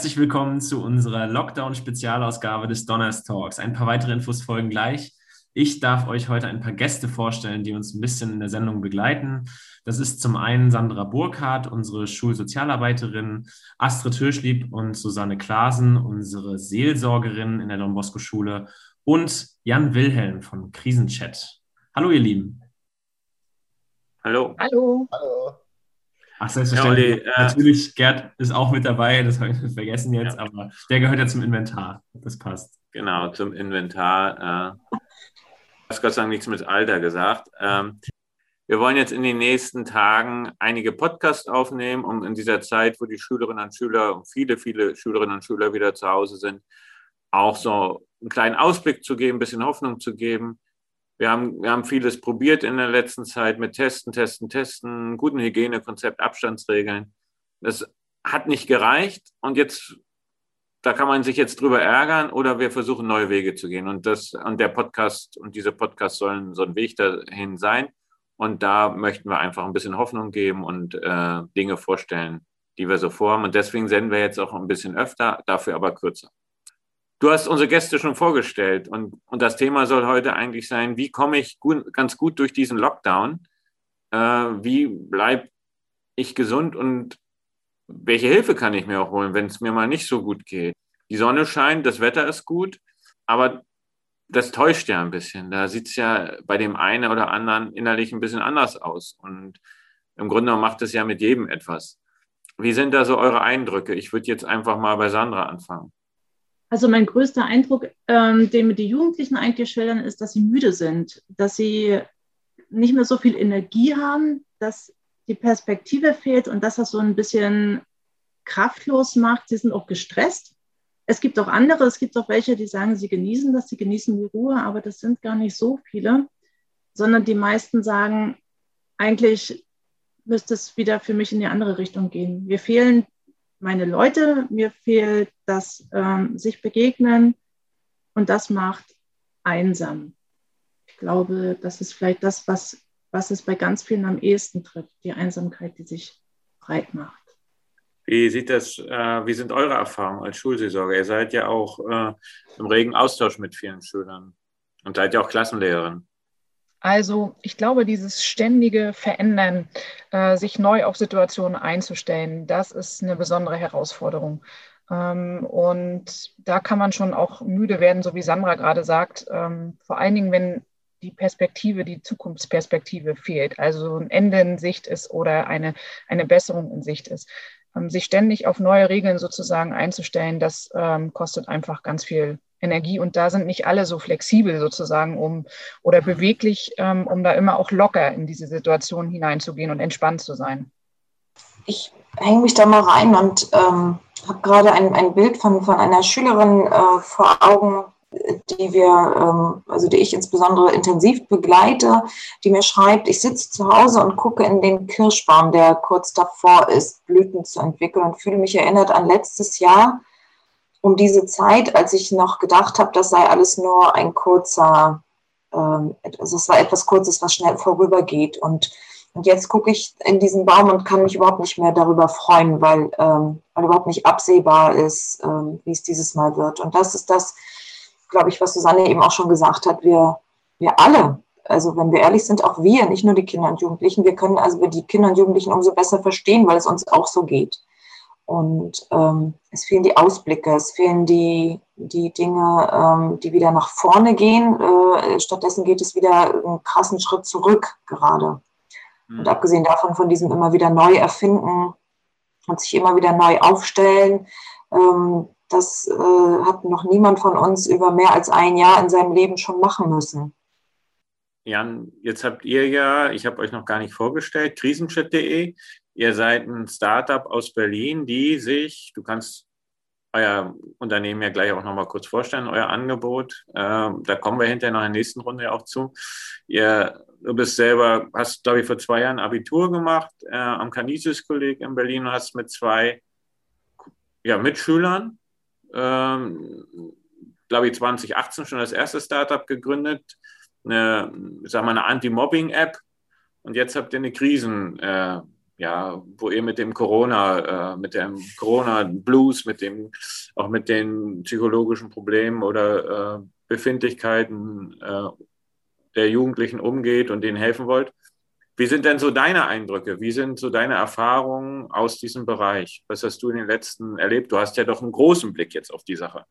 Herzlich willkommen zu unserer Lockdown-Spezialausgabe des Donners Talks. Ein paar weitere Infos folgen gleich. Ich darf euch heute ein paar Gäste vorstellen, die uns ein bisschen in der Sendung begleiten. Das ist zum einen Sandra Burkhardt, unsere Schulsozialarbeiterin, Astrid Hirschlieb und Susanne Klasen, unsere Seelsorgerin in der Don Bosco Schule und Jan Wilhelm von Krisenchat. Hallo, ihr Lieben. Hallo. Hallo. Hallo. Ach, selbstverständlich. Ja, äh, Natürlich, Gerd ist auch mit dabei, das habe ich vergessen jetzt, ja. aber der gehört ja zum Inventar. Das passt. Genau, zum Inventar. Äh, hast Gott sei Dank nichts mit Alter gesagt. Ähm, wir wollen jetzt in den nächsten Tagen einige Podcasts aufnehmen, um in dieser Zeit, wo die Schülerinnen und Schüler, viele, viele Schülerinnen und Schüler wieder zu Hause sind, auch so einen kleinen Ausblick zu geben, ein bisschen Hoffnung zu geben wir haben, wir haben vieles probiert in der letzten Zeit mit Testen, Testen, Testen, guten Hygienekonzept, Abstandsregeln. Das hat nicht gereicht und jetzt, da kann man sich jetzt drüber ärgern oder wir versuchen neue Wege zu gehen. Und das, und der Podcast und diese Podcasts sollen so ein Weg dahin sein. Und da möchten wir einfach ein bisschen Hoffnung geben und äh, Dinge vorstellen, die wir so vorhaben. Und deswegen senden wir jetzt auch ein bisschen öfter, dafür aber kürzer. Du hast unsere Gäste schon vorgestellt und, und das Thema soll heute eigentlich sein, wie komme ich gut, ganz gut durch diesen Lockdown? Äh, wie bleibe ich gesund und welche Hilfe kann ich mir auch holen, wenn es mir mal nicht so gut geht? Die Sonne scheint, das Wetter ist gut, aber das täuscht ja ein bisschen. Da sieht es ja bei dem einen oder anderen innerlich ein bisschen anders aus. Und im Grunde macht es ja mit jedem etwas. Wie sind da so eure Eindrücke? Ich würde jetzt einfach mal bei Sandra anfangen. Also mein größter Eindruck, ähm, den mir die Jugendlichen eigentlich schildern, ist, dass sie müde sind, dass sie nicht mehr so viel Energie haben, dass die Perspektive fehlt und dass das so ein bisschen kraftlos macht. Sie sind auch gestresst. Es gibt auch andere, es gibt auch welche, die sagen, sie genießen das, sie genießen die Ruhe, aber das sind gar nicht so viele, sondern die meisten sagen, eigentlich müsste es wieder für mich in die andere Richtung gehen. Wir fehlen meine Leute, mir fehlt das ähm, sich begegnen und das macht einsam. Ich glaube, das ist vielleicht das, was, was es bei ganz vielen am ehesten trifft, die Einsamkeit, die sich breit macht. Wie sieht das, äh, wie sind eure Erfahrungen als Schulseelsorger? Ihr seid ja auch äh, im regen Austausch mit vielen Schülern und seid ja auch Klassenlehrerin. Also ich glaube, dieses ständige Verändern, äh, sich neu auf Situationen einzustellen, das ist eine besondere Herausforderung. Ähm, und da kann man schon auch müde werden, so wie Sandra gerade sagt, ähm, vor allen Dingen, wenn die Perspektive, die Zukunftsperspektive fehlt, also ein Ende in Sicht ist oder eine, eine Besserung in Sicht ist. Ähm, sich ständig auf neue Regeln sozusagen einzustellen, das kostet einfach ganz viel Energie und da sind nicht alle so flexibel sozusagen um oder beweglich, ähm, um da immer auch locker in diese Situation hineinzugehen und entspannt zu sein. Ich hänge mich da mal rein und ähm, habe gerade ein, ein Bild von, von einer Schülerin äh, vor Augen, die wir, ähm, also die ich insbesondere intensiv begleite, die mir schreibt, ich sitze zu Hause und gucke in den Kirschbaum, der kurz davor ist, Blüten zu entwickeln und fühle mich erinnert an letztes Jahr, um diese Zeit, als ich noch gedacht habe, das sei alles nur ein kurzer, ähm, also es war etwas Kurzes, was schnell vorübergeht. Und, und jetzt gucke ich in diesen Baum und kann mich überhaupt nicht mehr darüber freuen, weil, ähm, weil überhaupt nicht absehbar ist, ähm, wie es dieses Mal wird. Und das ist das, glaube ich, was Susanne eben auch schon gesagt hat. Wir, wir alle, also wenn wir ehrlich sind, auch wir, nicht nur die Kinder und Jugendlichen, wir können also die Kinder und Jugendlichen umso besser verstehen, weil es uns auch so geht. Und ähm, es fehlen die Ausblicke, es fehlen die, die Dinge, ähm, die wieder nach vorne gehen. Äh, stattdessen geht es wieder einen krassen Schritt zurück gerade. Mhm. Und abgesehen davon, von diesem immer wieder neu erfinden und sich immer wieder neu aufstellen, ähm, das äh, hat noch niemand von uns über mehr als ein Jahr in seinem Leben schon machen müssen. Jan, jetzt habt ihr ja, ich habe euch noch gar nicht vorgestellt, krisenchat.de. Ihr seid ein Startup aus Berlin, die sich, du kannst euer Unternehmen ja gleich auch nochmal kurz vorstellen, euer Angebot. Äh, da kommen wir hinterher noch in der nächsten Runde ja auch zu. Ihr, du bist selber, hast, glaube ich, vor zwei Jahren Abitur gemacht äh, am Canisius-Kolleg in Berlin und hast mit zwei ja, Mitschülern, ähm, glaube ich, 2018 schon das erste Startup gegründet, eine, sag mal, eine Anti-Mobbing-App. Und jetzt habt ihr eine Krisen, äh, ja, wo ihr mit dem Corona, äh, mit dem Corona-Blues, mit dem, auch mit den psychologischen Problemen oder äh, Befindlichkeiten äh, der Jugendlichen umgeht und denen helfen wollt. Wie sind denn so deine Eindrücke? Wie sind so deine Erfahrungen aus diesem Bereich? Was hast du in den letzten erlebt? Du hast ja doch einen großen Blick jetzt auf die Sache.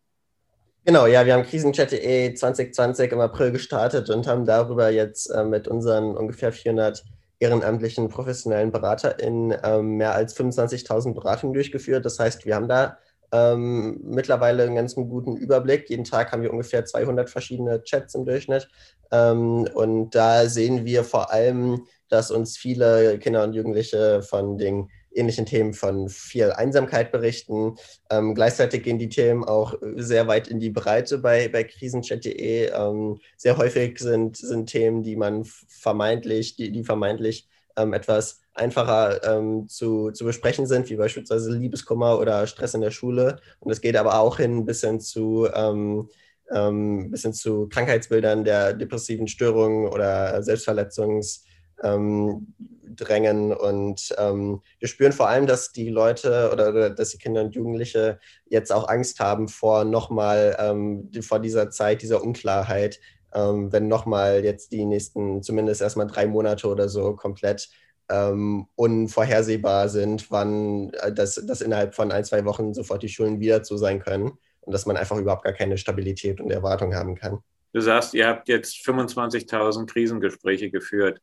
Genau, ja, wir haben Krisenchat.de 2020 im April gestartet und haben darüber jetzt äh, mit unseren ungefähr 400 ehrenamtlichen professionellen BeraterInnen ähm, mehr als 25.000 Beratungen durchgeführt. Das heißt, wir haben da ähm, mittlerweile einen ganz guten Überblick. Jeden Tag haben wir ungefähr 200 verschiedene Chats im Durchschnitt. Ähm, und da sehen wir vor allem, dass uns viele Kinder und Jugendliche von den ähnlichen Themen von viel Einsamkeit berichten. Ähm, gleichzeitig gehen die Themen auch sehr weit in die Breite bei, bei krisenchat.de. Ähm, sehr häufig sind, sind Themen, die man vermeintlich, die, die vermeintlich ähm, etwas einfacher ähm, zu, zu besprechen sind, wie beispielsweise Liebeskummer oder Stress in der Schule. Und es geht aber auch hin bis hin zu, ähm, ähm, bis hin zu Krankheitsbildern der depressiven Störungen oder Selbstverletzungs- ähm, drängen. Und ähm, wir spüren vor allem, dass die Leute oder, oder, dass die Kinder und Jugendliche jetzt auch Angst haben vor nochmal, ähm, vor dieser Zeit, dieser Unklarheit, ähm, wenn nochmal jetzt die nächsten, zumindest erstmal drei Monate oder so komplett ähm, unvorhersehbar sind, wann äh, das, das innerhalb von ein, zwei Wochen sofort die Schulen wieder zu sein können und dass man einfach überhaupt gar keine Stabilität und Erwartung haben kann. Du sagst, ihr habt jetzt 25.000 Krisengespräche geführt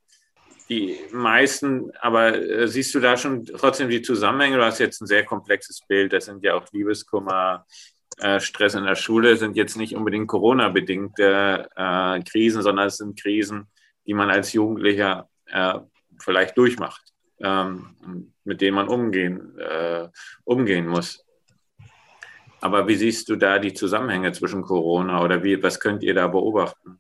die meisten, aber äh, siehst du da schon trotzdem die Zusammenhänge? Du hast jetzt ein sehr komplexes Bild. Das sind ja auch Liebeskummer, äh, Stress in der Schule, sind jetzt nicht unbedingt Corona-bedingte äh, Krisen, sondern es sind Krisen, die man als Jugendlicher äh, vielleicht durchmacht, ähm, mit denen man umgehen, äh, umgehen muss. Aber wie siehst du da die Zusammenhänge zwischen Corona oder wie, was könnt ihr da beobachten?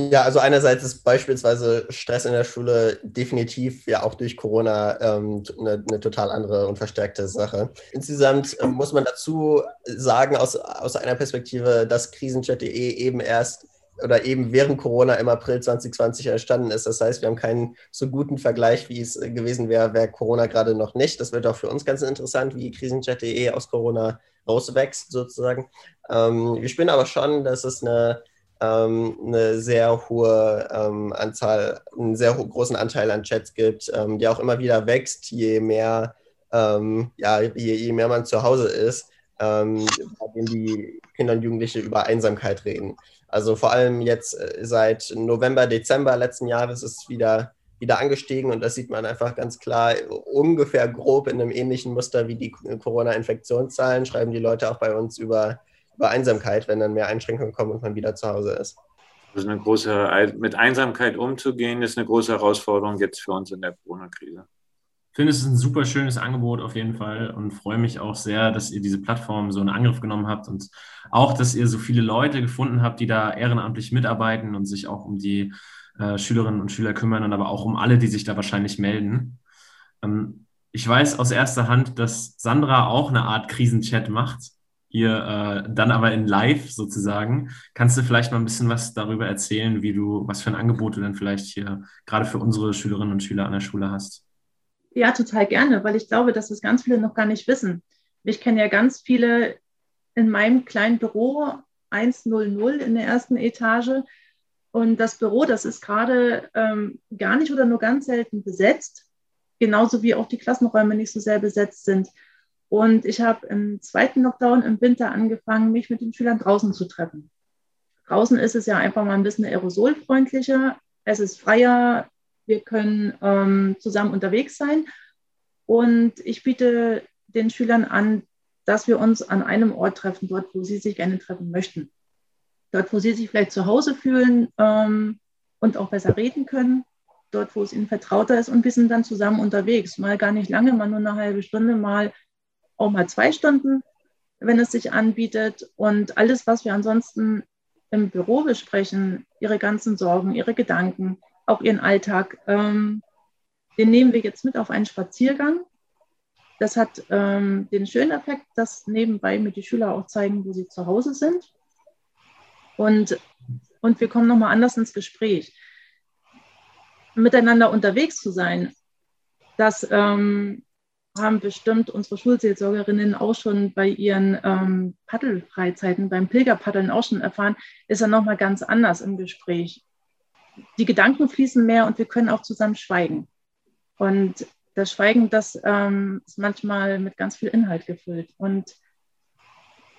Ja, also einerseits ist beispielsweise Stress in der Schule definitiv ja auch durch Corona ähm, eine, eine, total andere und verstärkte Sache. Insgesamt ähm, muss man dazu sagen, aus, aus einer Perspektive, dass Krisenchat.de eben erst oder eben während Corona im April 2020 entstanden ist. Das heißt, wir haben keinen so guten Vergleich, wie es gewesen wäre, wäre Corona gerade noch nicht. Das wird auch für uns ganz interessant, wie Krisenchat.de aus Corona rauswächst sozusagen. Ähm, wir spüren aber schon, dass es eine eine sehr hohe ähm, Anzahl, einen sehr großen Anteil an Chats gibt, ähm, die auch immer wieder wächst, je mehr, ähm, ja, je, je, mehr man zu Hause ist, ähm, bei denen die Kinder und Jugendliche über Einsamkeit reden. Also vor allem jetzt äh, seit November, Dezember letzten Jahres ist es wieder wieder angestiegen und das sieht man einfach ganz klar ungefähr grob in einem ähnlichen Muster wie die Corona-Infektionszahlen, schreiben die Leute auch bei uns über über Einsamkeit, wenn dann mehr Einschränkungen kommen und man wieder zu Hause ist. Das ist eine große, mit Einsamkeit umzugehen, ist eine große Herausforderung jetzt für uns in der Corona-Krise. Ich finde, es ist ein super schönes Angebot auf jeden Fall und freue mich auch sehr, dass ihr diese Plattform so in Angriff genommen habt und auch, dass ihr so viele Leute gefunden habt, die da ehrenamtlich mitarbeiten und sich auch um die äh, Schülerinnen und Schüler kümmern und aber auch um alle, die sich da wahrscheinlich melden. Ähm, ich weiß aus erster Hand, dass Sandra auch eine Art Krisenchat macht hier äh, dann aber in live sozusagen. Kannst du vielleicht mal ein bisschen was darüber erzählen, wie du, was für ein Angebot du denn vielleicht hier gerade für unsere Schülerinnen und Schüler an der Schule hast? Ja, total gerne, weil ich glaube, dass das ganz viele noch gar nicht wissen. Ich kenne ja ganz viele in meinem kleinen Büro 100 in der ersten Etage. Und das Büro, das ist gerade ähm, gar nicht oder nur ganz selten besetzt, genauso wie auch die Klassenräume nicht so sehr besetzt sind. Und ich habe im zweiten Lockdown im Winter angefangen, mich mit den Schülern draußen zu treffen. Draußen ist es ja einfach mal ein bisschen aerosolfreundlicher. Es ist freier. Wir können ähm, zusammen unterwegs sein. Und ich biete den Schülern an, dass wir uns an einem Ort treffen, dort, wo sie sich gerne treffen möchten. Dort, wo sie sich vielleicht zu Hause fühlen ähm, und auch besser reden können. Dort, wo es ihnen vertrauter ist. Und wir sind dann zusammen unterwegs. Mal gar nicht lange, mal nur eine halbe Stunde, mal auch mal zwei Stunden, wenn es sich anbietet. Und alles, was wir ansonsten im Büro besprechen, ihre ganzen Sorgen, ihre Gedanken, auch ihren Alltag, ähm, den nehmen wir jetzt mit auf einen Spaziergang. Das hat ähm, den schönen Effekt, dass nebenbei mir die Schüler auch zeigen, wo sie zu Hause sind. Und, und wir kommen nochmal anders ins Gespräch. Miteinander unterwegs zu sein, Das ähm, haben bestimmt unsere Schulseelsorgerinnen auch schon bei ihren ähm, Paddelfreizeiten, beim Pilgerpaddeln auch schon erfahren, ist er nochmal ganz anders im Gespräch. Die Gedanken fließen mehr und wir können auch zusammen schweigen. Und das Schweigen, das ähm, ist manchmal mit ganz viel Inhalt gefüllt. Und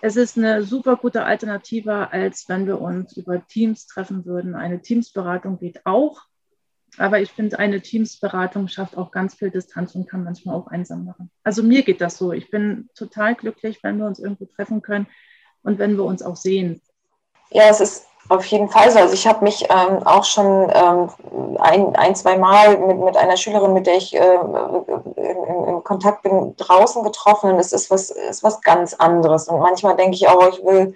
es ist eine super gute Alternative, als wenn wir uns über Teams treffen würden. Eine Teamsberatung geht auch, aber ich finde, eine Teamsberatung schafft auch ganz viel Distanz und kann manchmal auch einsam machen. Also mir geht das so. Ich bin total glücklich, wenn wir uns irgendwo treffen können und wenn wir uns auch sehen. Ja, es ist auf jeden Fall so. Also ich habe mich ähm, auch schon ähm, ein, ein, zwei Mal mit, mit einer Schülerin, mit der ich äh, in, in, Kontakt bin, draußen getroffen. Und es ist was, ist was ganz anderes. Und manchmal denke ich auch, ich will,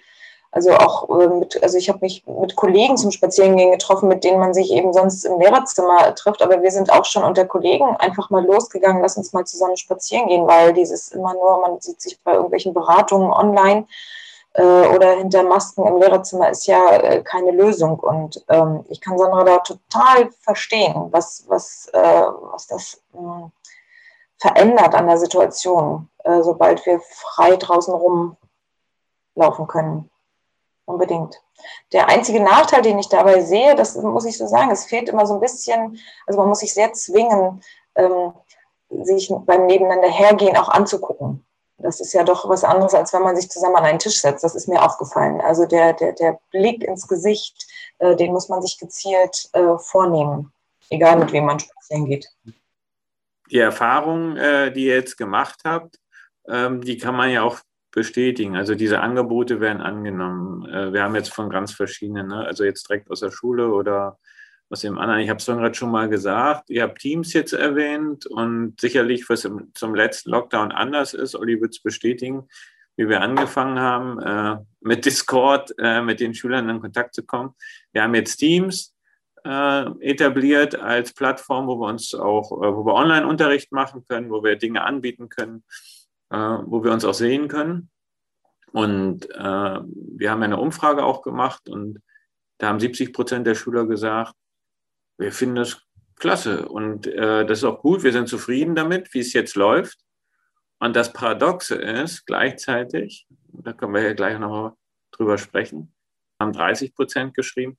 also auch äh, mit, also ich habe mich mit Kollegen zum Spazierengehen getroffen, mit denen man sich eben sonst im Lehrerzimmer trifft. Aber wir sind auch schon unter Kollegen einfach mal losgegangen, lass uns mal zusammen spazieren gehen, weil dieses immer nur, man sieht sich bei irgendwelchen Beratungen online äh, oder hinter Masken im Lehrerzimmer ist ja äh, keine Lösung. Und ähm, ich kann Sandra da total verstehen, was, was, äh, was das äh, verändert an der Situation, äh, sobald wir frei draußen rumlaufen können. Unbedingt. Der einzige Nachteil, den ich dabei sehe, das muss ich so sagen, es fehlt immer so ein bisschen, also man muss sich sehr zwingen, ähm, sich beim Nebeneinander hergehen auch anzugucken. Das ist ja doch was anderes, als wenn man sich zusammen an einen Tisch setzt. Das ist mir aufgefallen. Also der, der, der Blick ins Gesicht, äh, den muss man sich gezielt äh, vornehmen, egal mit wem man spazieren geht. Die Erfahrung, äh, die ihr jetzt gemacht habt, ähm, die kann man ja auch bestätigen. Also diese Angebote werden angenommen. Äh, wir haben jetzt von ganz verschiedenen, ne? also jetzt direkt aus der Schule oder aus dem anderen. Ich habe es gerade schon mal gesagt, ihr habt Teams jetzt erwähnt und sicherlich, was zum letzten Lockdown anders ist, Olli wird es bestätigen, wie wir angefangen haben, äh, mit Discord äh, mit den Schülern in Kontakt zu kommen. Wir haben jetzt Teams äh, etabliert als Plattform, wo wir uns auch, äh, wo wir Online-Unterricht machen können, wo wir Dinge anbieten können, äh, wo wir uns auch sehen können. Und äh, wir haben eine Umfrage auch gemacht und da haben 70 Prozent der Schüler gesagt, wir finden das klasse und äh, das ist auch gut. Wir sind zufrieden damit, wie es jetzt läuft. Und das Paradoxe ist gleichzeitig, da können wir ja gleich noch drüber sprechen, haben 30 Prozent geschrieben,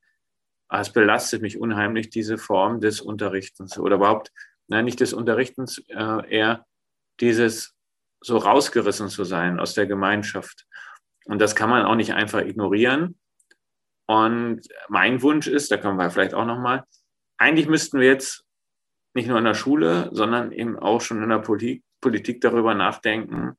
ah, es belastet mich unheimlich, diese Form des Unterrichtens oder überhaupt, nein, nicht des Unterrichtens, äh, eher dieses so rausgerissen zu sein aus der Gemeinschaft. Und das kann man auch nicht einfach ignorieren. Und mein Wunsch ist, da kommen wir vielleicht auch nochmal, eigentlich müssten wir jetzt nicht nur in der Schule, sondern eben auch schon in der Politik, darüber nachdenken,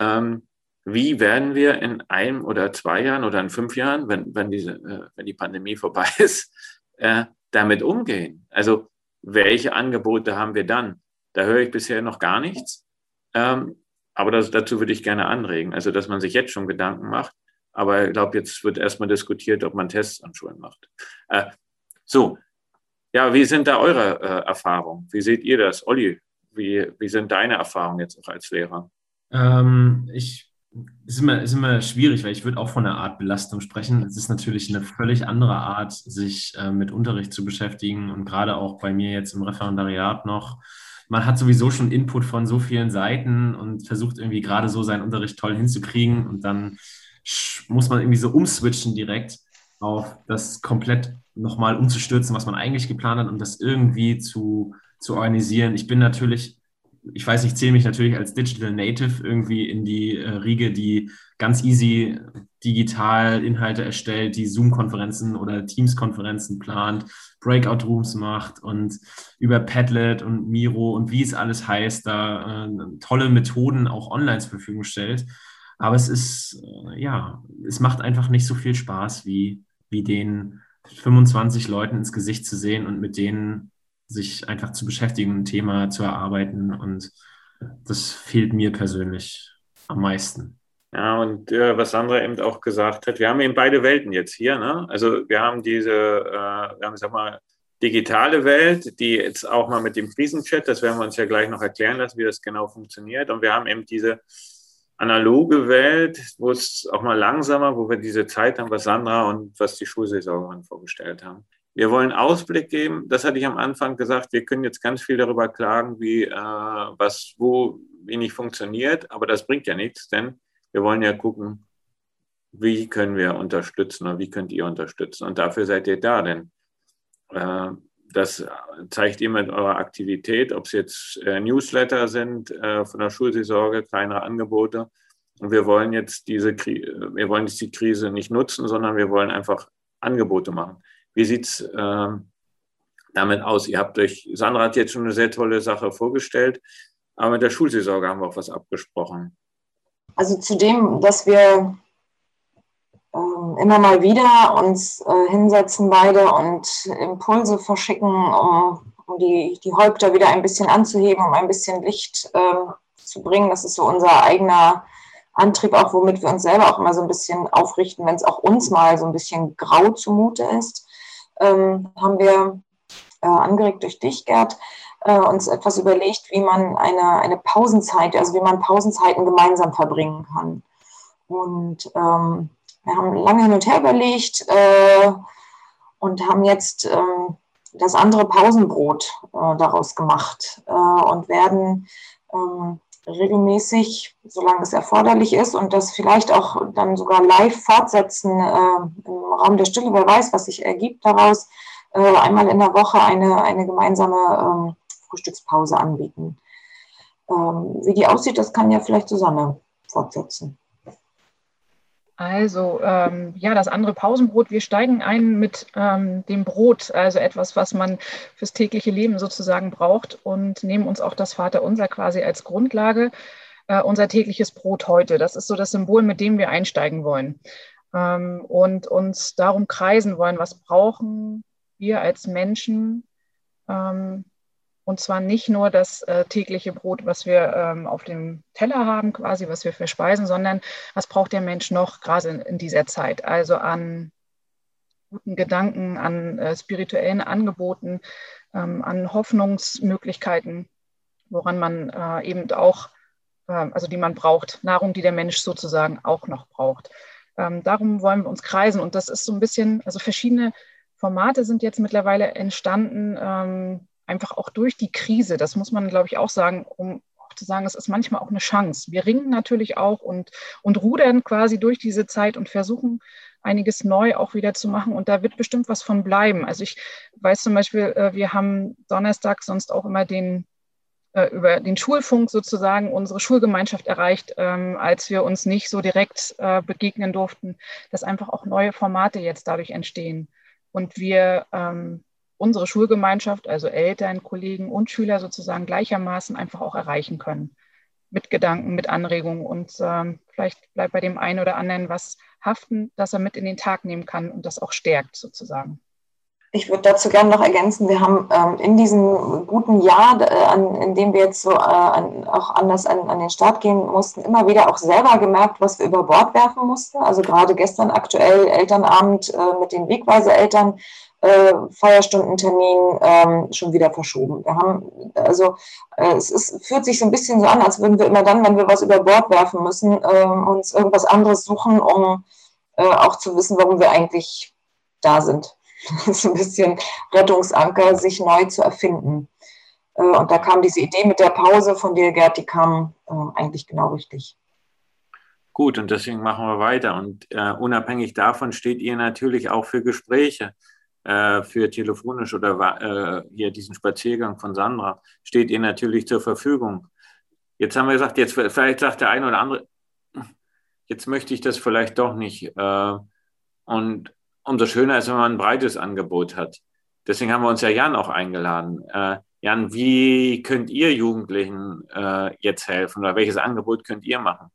ähm, wie werden wir in einem oder zwei Jahren oder in fünf Jahren, wenn, wenn, diese, äh, wenn die Pandemie vorbei ist, äh, damit umgehen? Also welche Angebote haben wir dann? Da höre ich bisher noch gar nichts. Ähm, aber das, dazu würde ich gerne anregen, also dass man sich jetzt schon Gedanken macht. Aber ich glaube, jetzt wird erstmal diskutiert, ob man Tests an Schulen macht. Äh, so, ja, wie sind da eure äh, Erfahrungen? Wie seht ihr das? Olli, wie, wie sind deine Erfahrungen jetzt auch als Lehrer? Ähm, ich ist immer, ist immer schwierig, weil ich würde auch von einer Art Belastung sprechen. Es ist natürlich eine völlig andere Art, sich äh, mit Unterricht zu beschäftigen und gerade auch bei mir jetzt im Referendariat noch. Man hat sowieso schon Input von so vielen Seiten und versucht irgendwie gerade so seinen Unterricht toll hinzukriegen und dann muss man irgendwie so umswitchen direkt auf das komplett nochmal umzustürzen, was man eigentlich geplant hat und das irgendwie zu, zu organisieren. Ich bin natürlich, ich weiß, ich zähle mich natürlich als Digital Native irgendwie in die äh, Riege, die ganz easy digital Inhalte erstellt, die Zoom-Konferenzen oder Teams-Konferenzen plant, Breakout-Rooms macht und über Padlet und Miro und wie es alles heißt, da äh, tolle Methoden auch online zur Verfügung stellt. Aber es ist, äh, ja, es macht einfach nicht so viel Spaß wie, wie den 25 Leuten ins Gesicht zu sehen und mit denen sich einfach zu beschäftigen, ein Thema zu erarbeiten. Und das fehlt mir persönlich am meisten. Ja, und äh, was Sandra eben auch gesagt hat, wir haben eben beide Welten jetzt hier. Ne? Also wir haben diese, äh, wir haben, sag mal, digitale Welt, die jetzt auch mal mit dem Krisenchat, das werden wir uns ja gleich noch erklären lassen, wie das genau funktioniert. Und wir haben eben diese analoge Welt, wo es auch mal langsamer, wo wir diese Zeit haben, was Sandra und was die Schulsaison vorgestellt haben. Wir wollen Ausblick geben. Das hatte ich am Anfang gesagt. Wir können jetzt ganz viel darüber klagen, wie äh, was wo wenig funktioniert, aber das bringt ja nichts, denn wir wollen ja gucken, wie können wir unterstützen oder wie könnt ihr unterstützen. Und dafür seid ihr da, denn äh, das zeigt ihr mit eurer Aktivität, ob es jetzt äh, Newsletter sind äh, von der Schulseelsorge, kleinere Angebote. Und wir wollen jetzt diese, wir wollen jetzt die Krise nicht nutzen, sondern wir wollen einfach Angebote machen. Wie sieht es äh, damit aus? Ihr habt euch, Sandra hat jetzt schon eine sehr tolle Sache vorgestellt, aber mit der Schulseelsorge haben wir auch was abgesprochen. Also zu dem, dass wir ähm, immer mal wieder uns äh, hinsetzen beide und Impulse verschicken, um, um die, die Häupter wieder ein bisschen anzuheben, um ein bisschen Licht äh, zu bringen. Das ist so unser eigener Antrieb, auch womit wir uns selber auch immer so ein bisschen aufrichten, wenn es auch uns mal so ein bisschen grau zumute ist, ähm, haben wir äh, angeregt durch dich, Gerd, äh, uns etwas überlegt, wie man eine, eine Pausenzeit, also wie man Pausenzeiten gemeinsam verbringen kann. Und ähm, wir haben lange hin und her überlegt äh, und haben jetzt ähm, das andere Pausenbrot äh, daraus gemacht äh, und werden ähm, regelmäßig, solange es erforderlich ist und das vielleicht auch dann sogar live fortsetzen äh, im Raum der Stille, wer weiß, was sich ergibt daraus, äh, einmal in der Woche eine, eine gemeinsame ähm, Frühstückspause anbieten. Ähm, wie die aussieht, das kann ja vielleicht Susanne fortsetzen. Also ähm, ja, das andere Pausenbrot. Wir steigen ein mit ähm, dem Brot, also etwas, was man fürs tägliche Leben sozusagen braucht und nehmen uns auch das Vaterunser quasi als Grundlage. Äh, unser tägliches Brot heute. Das ist so das Symbol, mit dem wir einsteigen wollen ähm, und uns darum kreisen wollen, was brauchen wir als Menschen, ähm, und zwar nicht nur das äh, tägliche Brot, was wir ähm, auf dem Teller haben, quasi, was wir verspeisen, sondern was braucht der Mensch noch gerade in, in dieser Zeit? Also an guten Gedanken, an äh, spirituellen Angeboten, ähm, an Hoffnungsmöglichkeiten, woran man äh, eben auch, ähm, also die man braucht, Nahrung, die der Mensch sozusagen auch noch braucht. Ähm, darum wollen wir uns kreisen und das ist so ein bisschen, also verschiedene Formate sind jetzt mittlerweile entstanden ähm, einfach auch durch die Krise, das muss man, glaube ich, auch sagen, um auch zu sagen, es ist manchmal auch eine Chance. Wir ringen natürlich auch und, und rudern quasi durch diese Zeit und versuchen, einiges neu auch wieder zu machen. Und da wird bestimmt was von bleiben. Also ich weiß zum Beispiel, äh, wir haben Donnerstag sonst auch immer den äh, über den Schulfunk sozusagen unsere Schulgemeinschaft erreicht, ähm, als wir uns nicht so direkt äh, begegnen durften, dass einfach auch neue Formate jetzt dadurch entstehen. Und wir ähm, unsere Schulgemeinschaft, also Eltern, Kollegen und Schüler sozusagen gleichermaßen einfach auch erreichen können. Mit Gedanken, mit Anregungen und ähm, vielleicht bleibt bei dem einen oder anderen was haften, das er mit in den Tag nehmen kann und das auch stärkt sozusagen. Ich würde dazu gerne noch ergänzen, wir haben ähm, in diesem guten Jahr, äh, an, in dem wir jetzt so äh, an, auch anders an, an, den Start gehen mussten, immer wieder auch selber gemerkt, was wir über Bord werfen mussten. Also gerade gestern aktuell Elternabend äh, mit den Wegweiseeltern äh, Feierstundentermin ähm, schon wieder verschoben. Wir haben, also äh, es ist, fühlt sich so ein bisschen so an, als würden wir immer dann, wenn wir was über Bord werfen müssen, äh, uns irgendwas anderes suchen, um äh, auch zu wissen, warum wir eigentlich da sind. so ein bisschen Rettungsanker, sich neu zu erfinden. Äh, und da kam diese Idee mit der Pause von dir, Gerd, die kam äh, eigentlich genau richtig. Gut, und deswegen machen wir weiter. Und äh, unabhängig davon steht ihr natürlich auch für Gespräche äh, für telefonisch oder äh, hier diesen Spaziergang von Sandra, steht ihr natürlich zur Verfügung. Jetzt haben wir gesagt, jetzt vielleicht sagt der eine oder andere, jetzt möchte ich das vielleicht doch nicht. Äh, und umso schöner ist, wenn man ein breites Angebot hat. Deswegen haben wir uns ja Jan auch eingeladen. Äh, Jan, wie könnt ihr Jugendlichen äh, jetzt helfen oder welches Angebot könnt ihr machen?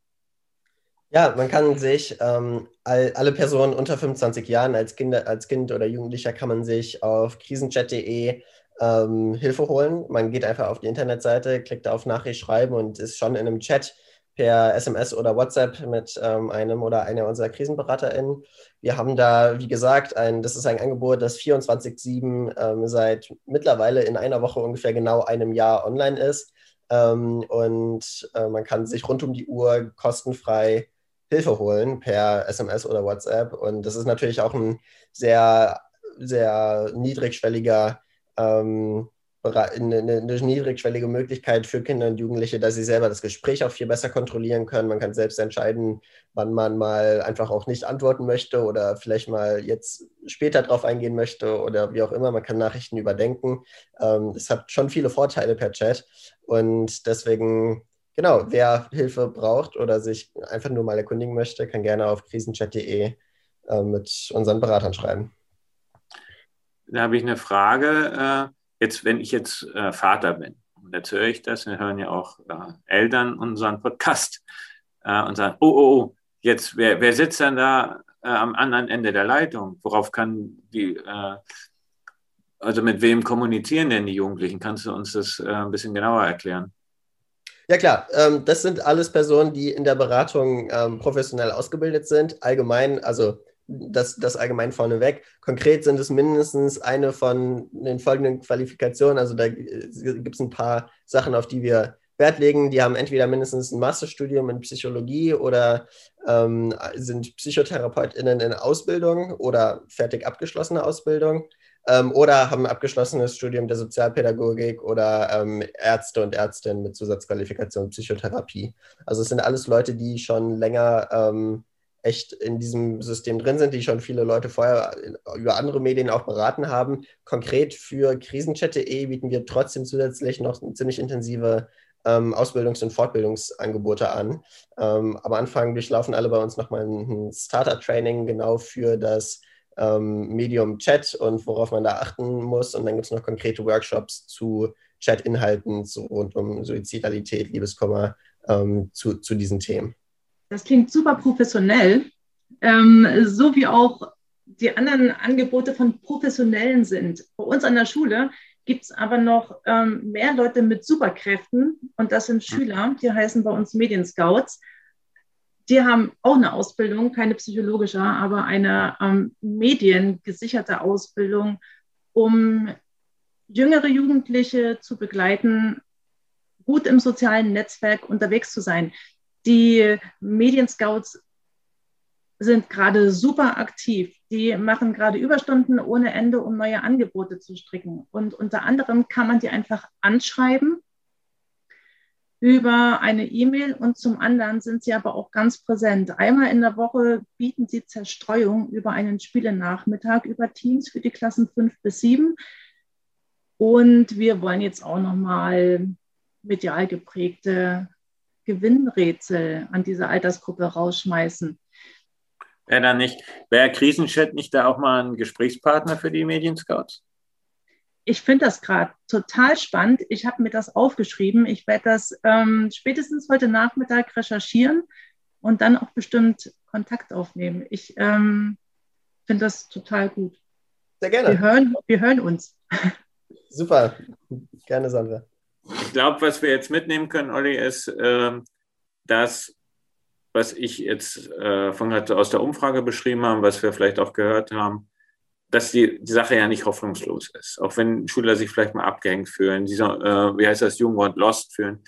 Ja, man kann sich, ähm, all, alle Personen unter 25 Jahren als, Kinder, als Kind oder Jugendlicher kann man sich auf krisenchat.de ähm, Hilfe holen. Man geht einfach auf die Internetseite, klickt auf Nachricht schreiben und ist schon in einem Chat per SMS oder WhatsApp mit ähm, einem oder einer unserer KrisenberaterInnen. Wir haben da, wie gesagt, ein, das ist ein Angebot, das 24-7 ähm, seit mittlerweile in einer Woche ungefähr genau einem Jahr online ist. Ähm, und äh, man kann sich rund um die Uhr kostenfrei Hilfe holen per SMS oder WhatsApp. Und das ist natürlich auch ein sehr sehr niedrigschwelliger ähm, eine, eine, niedrigschwellige Möglichkeit für Kinder und Jugendliche, dass sie selber das Gespräch auch viel besser kontrollieren können. Man kann selbst entscheiden, wann man mal einfach auch nicht antworten möchte oder vielleicht mal jetzt später drauf eingehen möchte oder wie auch immer. Man kann Nachrichten überdenken. Ähm, es hat schon viele Vorteile per Chat und deswegen, genau, wer Hilfe braucht oder sich einfach nur mal erkundigen möchte, kann gerne auf krisenchat.de äh, mit unseren Beratern schreiben. Da habe ich eine Frage. Äh jetzt, wenn ich jetzt äh, Vater bin, und jetzt höre ich das, wir hören ja auch äh, Eltern unseren Podcast und sagen, oh, oh, oh, jetzt, wer, wer sitzt denn da am anderen Ende der Leitung? Worauf kann die, also mit wem kommunizieren denn die Jugendlichen? Kannst du uns das äh, ein bisschen genauer erklären? Ja klar, ähm, das sind alles Personen, die in der Beratung ähm, professionell ausgebildet sind. Allgemein, also das, das allgemein vorneweg. Konkret sind es mindestens eine von den folgenden Qualifikationen. Also da gibt es ein paar Sachen, auf die wir Wert legen. Die haben entweder mindestens ein Masterstudium in Psychologie oder ähm, sind PsychotherapeutInnen in Ausbildung oder fertig abgeschlossene Ausbildung ähm, oder haben abgeschlossenes Studium der Sozialpädagogik oder ähm, Ärzte und Ärztinnen mit Zusatzqualifikation Psychotherapie. Also es sind alles Leute, die schon länger ähm, echt in diesem System drin sind, die schon viele Leute vorher über andere Medien auch beraten haben. Konkret für krisenchat.de bieten wir trotzdem zusätzlich noch ziemlich intensive ähm, Ausbildungs- und Fortbildungsangebote an. Ähm, am Anfang durchlaufen alle bei uns nochmal ein Starter-Training genau für das ähm, Medium Chat und worauf man da achten muss. Und dann gibt es noch konkrete Workshops zu Chat-Inhalten so rund um Suizidalität, Liebeskummer ähm, zu, zu diesen Themen. Das klingt super professionell, ähm, so wie auch die anderen Angebote von Professionellen sind. Bei uns an der Schule gibt es aber noch ähm, mehr Leute mit Superkräften und das sind Schüler, die heißen bei uns Medienscouts. Die haben auch eine Ausbildung, keine psychologische, aber eine ähm, mediengesicherte Ausbildung, um jüngere Jugendliche zu begleiten, gut im sozialen Netzwerk unterwegs zu sein. Die Medienscouts sind gerade super aktiv. Die machen gerade Überstunden ohne Ende, um neue Angebote zu stricken. Und unter anderem kann man die einfach anschreiben über eine E-Mail und zum anderen sind sie aber auch ganz präsent. Einmal in der Woche bieten sie Zerstreuung über einen Spielenachmittag über Teams für die Klassen 5 bis 7. Und wir wollen jetzt auch nochmal medial geprägte Gewinnrätsel an diese Altersgruppe rausschmeißen. Wäre da nicht, wäre Krisenchat nicht da auch mal ein Gesprächspartner für die Medienscouts? Ich finde das gerade total spannend. Ich habe mir das aufgeschrieben. Ich werde das ähm, spätestens heute Nachmittag recherchieren und dann auch bestimmt Kontakt aufnehmen. Ich ähm, finde das total gut. Sehr gerne. Wir hören, wir hören uns. Super. Gerne, Sandra. Ich glaube, was wir jetzt mitnehmen können, Olli, ist, äh, dass, was ich jetzt äh, von aus der Umfrage beschrieben habe, was wir vielleicht auch gehört haben, dass die, die Sache ja nicht hoffnungslos ist. Auch wenn Schüler sich vielleicht mal abgehängt fühlen, dieser, äh, wie heißt das, Jugendwort lost fühlen.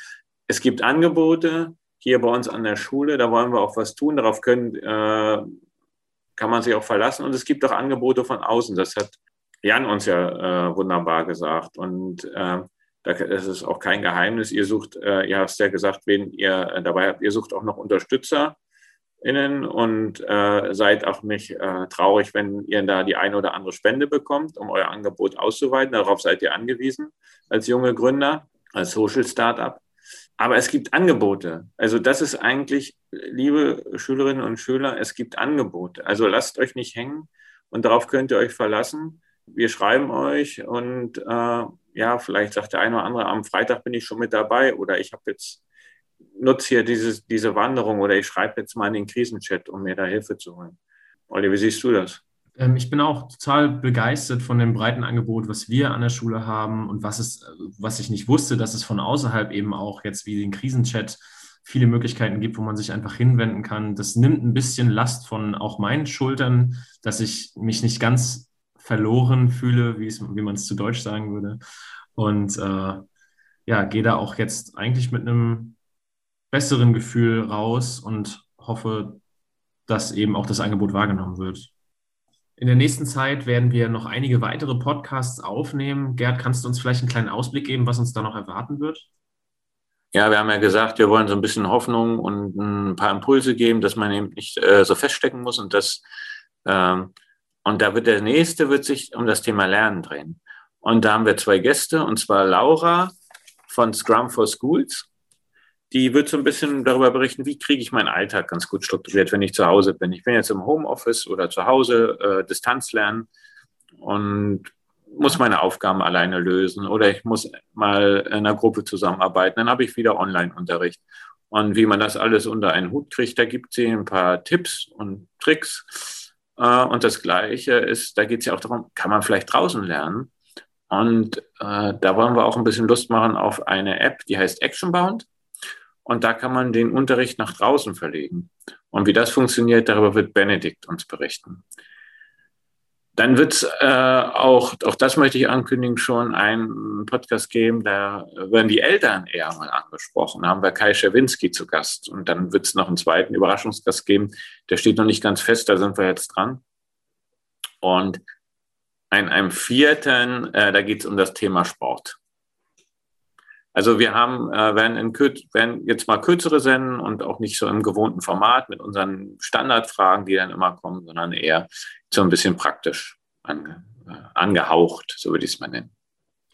Es gibt Angebote hier bei uns an der Schule, da wollen wir auch was tun, darauf können, äh, kann man sich auch verlassen. Und es gibt auch Angebote von außen, das hat Jan uns ja äh, wunderbar gesagt. Und äh, das ist auch kein Geheimnis. Ihr sucht, äh, ihr habt ja gesagt, wen ihr äh, dabei habt, ihr sucht auch noch UnterstützerInnen und äh, seid auch nicht äh, traurig, wenn ihr da die eine oder andere Spende bekommt, um euer Angebot auszuweiten. Darauf seid ihr angewiesen als junge Gründer, als Social Startup. Aber es gibt Angebote. Also das ist eigentlich, liebe Schülerinnen und Schüler, es gibt Angebote. Also lasst euch nicht hängen und darauf könnt ihr euch verlassen. Wir schreiben euch und äh, ja, vielleicht sagt der eine oder andere, am Freitag bin ich schon mit dabei oder ich habe jetzt, nutze hier dieses, diese Wanderung oder ich schreibe jetzt mal in den Krisenchat, um mir da Hilfe zu holen. Olli, wie siehst du das? Ähm, ich bin auch total begeistert von dem breiten Angebot, was wir an der Schule haben und was, es, was ich nicht wusste, dass es von außerhalb eben auch jetzt wie den Krisenchat viele Möglichkeiten gibt, wo man sich einfach hinwenden kann. Das nimmt ein bisschen Last von auch meinen Schultern, dass ich mich nicht ganz verloren fühle, wie, es, wie man es zu Deutsch sagen würde. Und äh, ja, gehe da auch jetzt eigentlich mit einem besseren Gefühl raus und hoffe, dass eben auch das Angebot wahrgenommen wird. In der nächsten Zeit werden wir noch einige weitere Podcasts aufnehmen. Gerd, kannst du uns vielleicht einen kleinen Ausblick geben, was uns da noch erwarten wird? Ja, wir haben ja gesagt, wir wollen so ein bisschen Hoffnung und ein paar Impulse geben, dass man eben nicht äh, so feststecken muss und das ähm, und da wird der nächste wird sich um das Thema Lernen drehen. Und da haben wir zwei Gäste, und zwar Laura von Scrum for Schools. Die wird so ein bisschen darüber berichten, wie kriege ich meinen Alltag ganz gut strukturiert, wenn ich zu Hause bin. Ich bin jetzt im Homeoffice oder zu Hause, äh, Distanz lernen und muss meine Aufgaben alleine lösen oder ich muss mal in einer Gruppe zusammenarbeiten. Dann habe ich wieder Online-Unterricht. Und wie man das alles unter einen Hut kriegt, da gibt sie ein paar Tipps und Tricks. Äh, und das Gleiche ist, da geht es ja auch darum, kann man vielleicht draußen lernen? Und äh, da wollen wir auch ein bisschen Lust machen auf eine App, die heißt Actionbound. Und da kann man den Unterricht nach draußen verlegen. Und wie das funktioniert, darüber wird Benedikt uns berichten. Dann wird es äh, auch, auch das möchte ich ankündigen, schon einen Podcast geben, da werden die Eltern eher mal angesprochen. Da haben wir Kai Schawinski zu Gast. Und dann wird es noch einen zweiten Überraschungsgast geben. Der steht noch nicht ganz fest, da sind wir jetzt dran. Und ein, einem vierten, äh, da geht es um das Thema Sport. Also wir haben, äh, werden, in, werden jetzt mal kürzere senden und auch nicht so im gewohnten Format mit unseren Standardfragen, die dann immer kommen, sondern eher so ein bisschen praktisch ange, äh, angehaucht, so würde ich es mal nennen.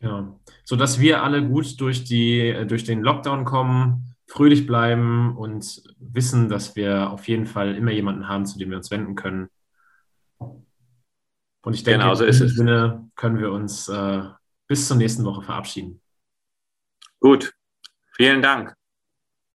Ja, sodass wir alle gut durch, die, äh, durch den Lockdown kommen, fröhlich bleiben und wissen, dass wir auf jeden Fall immer jemanden haben, zu dem wir uns wenden können, und ich denke, genau, so in diesem Sinne können wir uns äh, bis zur nächsten Woche verabschieden. Gut, vielen Dank.